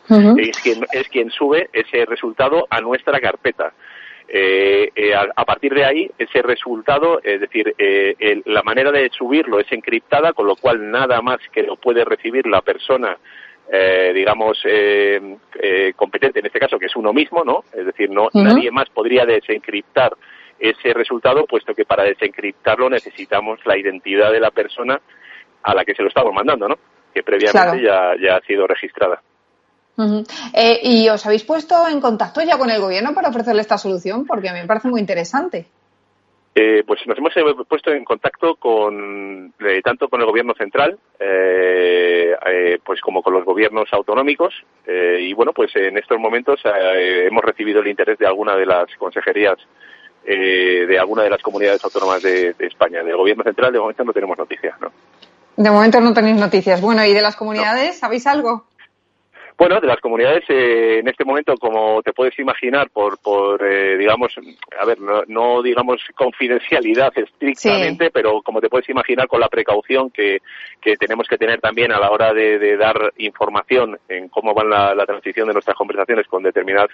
es, quien, es quien sube ese resultado a nuestra carpeta. Eh, a, partir de ahí, ese resultado, es decir, la manera de subirlo es encriptada, con lo cual nada más que lo puede recibir la persona eh, digamos, eh, eh, competente en este caso, que es uno mismo, ¿no? Es decir, no nadie más podría desencriptar ese resultado, puesto que para desencriptarlo necesitamos la identidad de la persona a la que se lo estamos mandando, ¿no? Que previamente ya, ya ha sido registrada. ¿Y os habéis puesto en contacto ya con el gobierno para ofrecerle esta solución? Porque a mí me parece muy interesante. Eh, pues nos hemos eh, puesto en contacto con eh, tanto con el gobierno central pues como con los gobiernos autonómicos y bueno pues en estos momentos hemos recibido el interés de alguna de las consejerías de alguna de las comunidades autónomas de, España. Del gobierno central de momento no tenemos noticias no de momento no tenéis noticias. Bueno y de las comunidades sabéis algo bueno, de las comunidades, eh, en este momento, como te puedes imaginar, por, por eh, digamos, a ver, no, digamos confidencialidad estrictamente, pero como te puedes imaginar, con la precaución que, que tenemos que tener también a la hora de, dar información en cómo va la, la, transición de nuestras conversaciones con determinadas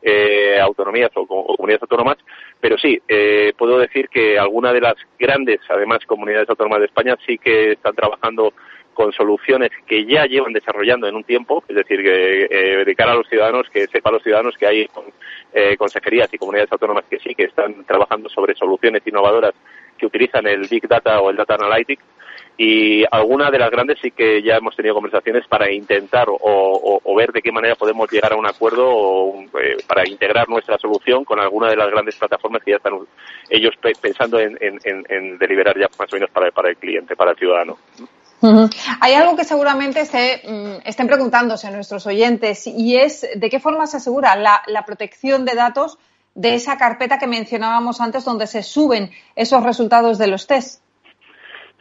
eh, autonomías o, o, comunidades autónomas, pero sí, puedo decir que algunas de las grandes, además, comunidades autónomas de España sí que están trabajando con soluciones que ya llevan desarrollando en un tiempo, es decir, que eh, de cara a los ciudadanos, que sepa los ciudadanos que hay eh, consejerías y comunidades autónomas que sí, que están trabajando sobre soluciones innovadoras que utilizan el Big Data o el Data Analytics y algunas de las grandes sí que ya hemos tenido conversaciones para intentar o, ver de qué manera podemos llegar a un acuerdo o, eh, para integrar nuestra solución con alguna de las grandes plataformas que ya están ellos pensando en, deliberar ya más o menos para, para el cliente, para el ciudadano. Hay algo que seguramente se, mm, estén preguntándose nuestros oyentes y es de qué forma se asegura la, la protección de datos de esa carpeta que mencionábamos antes donde se suben esos resultados de los test.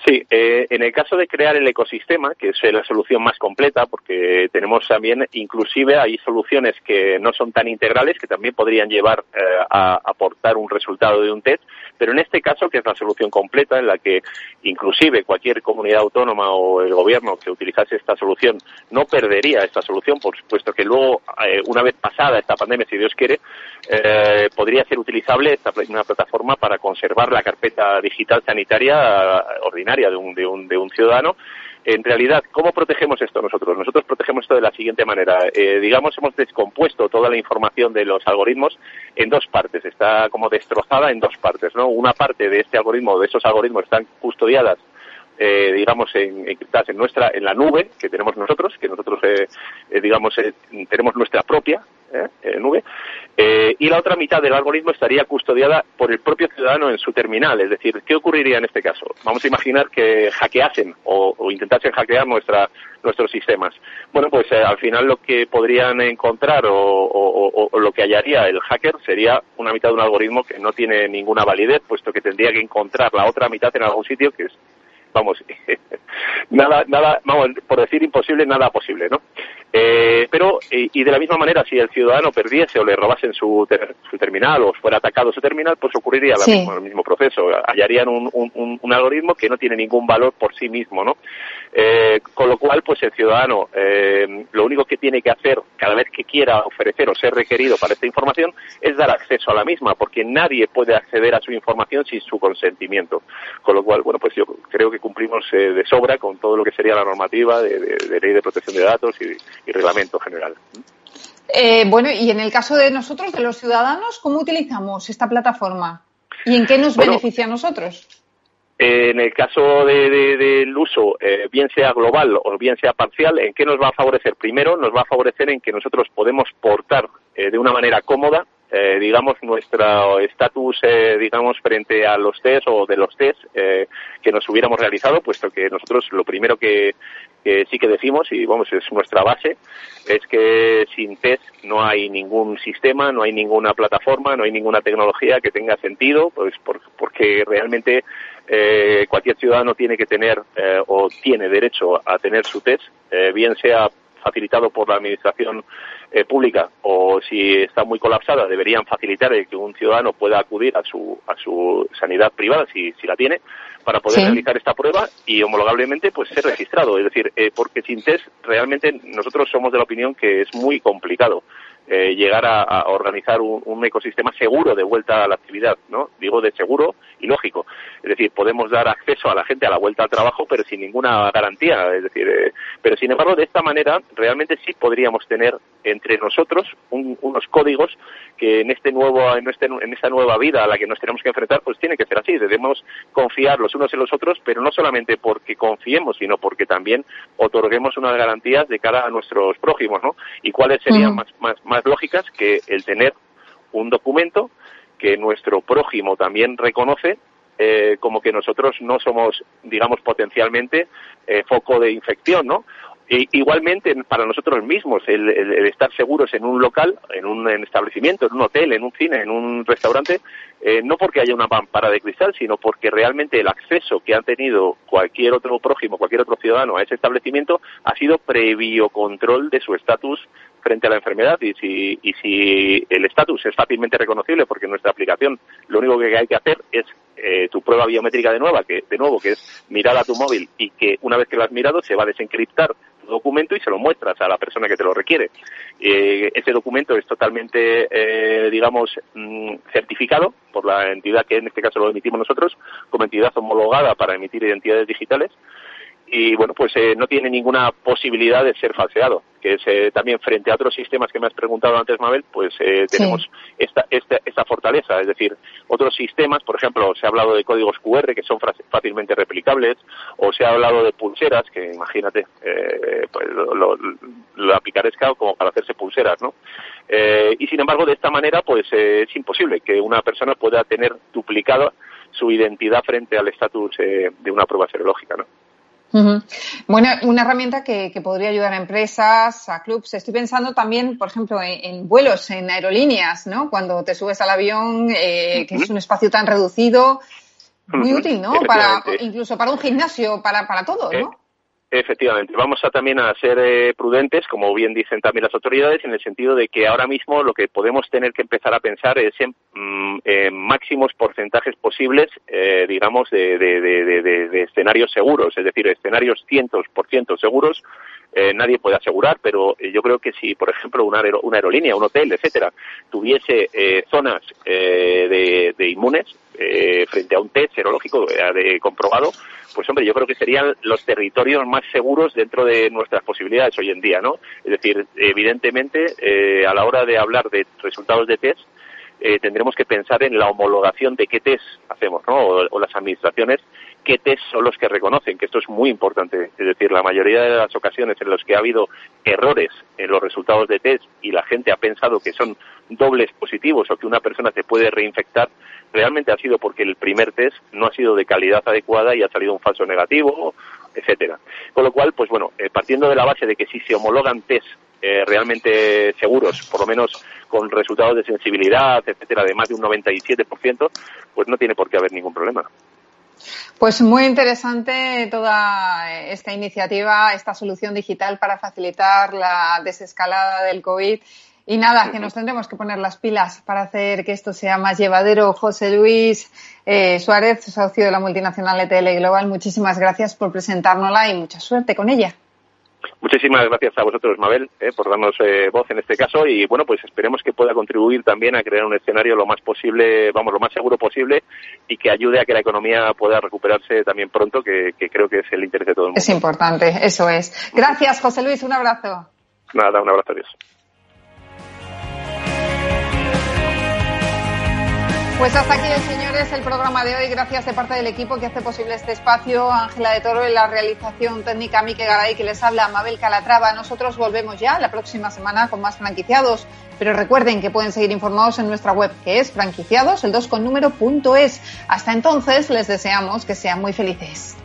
Sí, eh, en el caso de crear el ecosistema, que es la solución más completa, porque tenemos también, inclusive, hay soluciones que no son tan integrales, que también podrían llevar eh, a aportar un resultado de un test, pero en este caso, que es la solución completa, en la que inclusive cualquier comunidad autónoma o el gobierno que utilizase esta solución no perdería esta solución, por supuesto que luego, eh, una vez pasada esta pandemia, si Dios quiere, podría ser utilizable esta una plataforma para conservar la carpeta digital sanitaria ordinaria de un, de un, de un ciudadano. En realidad, ¿cómo protegemos esto nosotros? Nosotros protegemos esto de la siguiente manera. Eh, digamos, hemos descompuesto toda la información de los algoritmos en dos partes. Está como destrozada en dos partes, ¿no? Una parte de este algoritmo, de esos algoritmos, están custodiadas eh, digamos, en, en nuestra, en la nube que tenemos nosotros, que nosotros, eh, eh digamos, eh, tenemos nuestra propia eh, nube, y la otra mitad del algoritmo estaría custodiada por el propio ciudadano en su terminal. Es decir, ¿qué ocurriría en este caso? Vamos a imaginar que hackeasen o, intentasen hackear nuestra, nuestros sistemas. Bueno, pues al final lo que podrían encontrar o, o, lo que hallaría el hacker sería una mitad de un algoritmo que no tiene ninguna validez, puesto que tendría que encontrar la otra mitad en algún sitio que es vamos, nada, nada, vamos, por decir imposible, nada posible, ¿no? Eh, pero, y de la misma manera, si el ciudadano perdiese o le robasen su, su terminal o fuera atacado su terminal, pues ocurriría el mismo proceso. Hallarían un, un, un, algoritmo que no tiene ningún valor por sí mismo, ¿no? Eh, con lo cual, pues el ciudadano eh, lo único que tiene que hacer cada vez que quiera ofrecer o ser requerido para esta información es dar acceso a la misma, porque nadie puede acceder a su información sin su consentimiento. Con lo cual, bueno, pues yo creo que cumplimos eh, de sobra con todo lo que sería la normativa de, ley de protección de datos y, reglamento general. Eh, bueno, y en el caso de nosotros, de los ciudadanos, ¿cómo utilizamos esta plataforma? ¿Y en qué nos beneficia a nosotros? en el caso del uso, eh, bien sea global o bien sea parcial, ¿en qué nos va a favorecer? Primero, nos va a favorecer en que nosotros podemos portar eh, de una manera cómoda, eh, digamos, nuestro estatus, digamos, frente a los test o de los test que nos hubiéramos realizado, puesto que nosotros lo primero que, que sí que decimos, y vamos, es nuestra base, es que sin test no hay ningún sistema, no hay ninguna plataforma, no hay ninguna tecnología que tenga sentido, pues porque realmente eh, cualquier ciudadano tiene que tener eh, o tiene derecho a tener su test, eh, bien sea facilitado por la administración pública o si está muy colapsada deberían facilitar el que un ciudadano pueda acudir a su a su sanidad privada si, si la tiene para poder realizar esta prueba y homologablemente pues ser registrado. Es decir porque sin test realmente nosotros somos de la opinión que es muy complicado eh, llegar a, organizar un, ecosistema seguro de vuelta a la actividad, ¿no? Digo de seguro y lógico. Es decir, podemos dar acceso a la gente a la vuelta al trabajo, pero sin ninguna garantía. Es decir, eh, pero sin embargo, de esta manera, realmente sí podríamos tener entre nosotros unos códigos que en este nuevo, en, este, en esta nueva vida a la que nos tenemos que enfrentar, pues tiene que ser así. Debemos confiar los unos en los otros, pero no solamente porque confiemos, sino porque también otorguemos unas garantías de cara a nuestros prójimos, ¿no? Y cuáles serían más, más, más lógicas que el tener un documento que nuestro prójimo también reconoce eh, como que nosotros no somos, digamos, potencialmente eh, foco de infección, ¿no? igualmente para nosotros mismos el, estar seguros en un local, en un establecimiento, en un hotel, en un cine, en un restaurante, eh, no porque haya una pampara de cristal, sino porque realmente el acceso que ha tenido cualquier otro prójimo, cualquier otro ciudadano a ese establecimiento ha sido previo control de su estatus frente a la enfermedad y si, y si el estatus es fácilmente reconocible porque nuestra aplicación lo único que hay que hacer es eh, tu prueba biométrica de, nueva, que, de nuevo, que es mirar a tu móvil y que una vez que lo has mirado se va a desencriptar tu documento y se lo muestras a la persona que te lo requiere. Eh, ese documento es totalmente, eh, digamos, mm, certificado por la entidad que en este caso lo emitimos nosotros, como entidad homologada para emitir identidades digitales y bueno, pues eh, no tiene ninguna posibilidad de ser falseado, que es eh, también frente a otros sistemas que me has preguntado antes, Mabel, pues eh, tenemos esta, esta, esta, fortaleza, es decir, otros sistemas, por ejemplo, se ha hablado de códigos QR que son fácilmente replicables, o se ha hablado de pulseras, que imagínate, pues lo, lo, aplicaré como para hacerse pulseras, ¿no? y sin embargo, de esta manera, pues es imposible que una persona pueda tener duplicada su identidad frente al estatus de una prueba serológica, ¿no? Bueno, una herramienta que, podría ayudar a empresas, a clubs. Estoy pensando también, por ejemplo, en, vuelos, en aerolíneas, ¿no? Cuando te subes al avión, eh, que es un espacio tan reducido, muy útil, ¿no? Para, incluso para un gimnasio, para, para todo, ¿no? Eh, Efectivamente, vamos a también a ser eh, prudentes, como bien dicen también las autoridades, en el sentido de que ahora mismo lo que podemos tener que empezar a pensar es en, mm, máximos porcentajes posibles, eh, digamos, de, de, escenarios seguros, es decir, escenarios cientos por ciento seguros. Eh, nadie puede asegurar, pero yo creo que si, por ejemplo, una, una aerolínea, un hotel, etcétera, tuviese zonas de, inmunes frente a un test serológico de comprobado, pues hombre, yo creo que serían los territorios más seguros dentro de nuestras posibilidades hoy en día, ¿no? Es decir, evidentemente, eh, a la hora de hablar de resultados de test, eh, tendremos que pensar en la homologación de qué test hacemos, ¿no? O, las administraciones, qué test son los que reconocen, que esto es muy importante. Es decir, la mayoría de las ocasiones en las que ha habido errores en los resultados de test y la gente ha pensado que son dobles positivos o que una persona se puede reinfectar, realmente ha sido porque el primer test no ha sido de calidad adecuada y ha salido un falso negativo, etcétera. Con lo cual, pues bueno, eh, partiendo de la base de que si se homologan test eh, realmente seguros, por lo menos con resultados de sensibilidad, etcétera, de más de un 97%, pues no tiene por qué haber ningún problema. Pues muy interesante toda esta iniciativa, esta solución digital para facilitar la desescalada del COVID y nada, que nos tendremos que poner las pilas para hacer que esto sea más llevadero. José Luis eh, Suárez, socio de la multinacional ETL Global, muchísimas gracias por presentárnosla y mucha suerte con ella. Muchísimas gracias a vosotros, Mabel, eh, por darnos eh, voz en este caso y bueno, pues esperemos que pueda contribuir también a crear un escenario lo más posible, vamos, lo más seguro posible y que ayude a que la economía pueda recuperarse también pronto, que, que creo que es el interés de todo el mundo. Es importante, eso es. Gracias, José Luis, un abrazo. Nada, un abrazo, adiós. Pues hasta aquí, señores, el programa de hoy. Gracias de parte del equipo que hace posible este espacio. Ángela de Toro en la realización técnica, Mike Garay, que les habla, Mabel Calatrava. Nosotros volvemos ya la próxima semana con más franquiciados. Pero recuerden que pueden seguir informados en nuestra web, que es franquiciados, el 2 con número punto es. Hasta entonces, les deseamos que sean muy felices.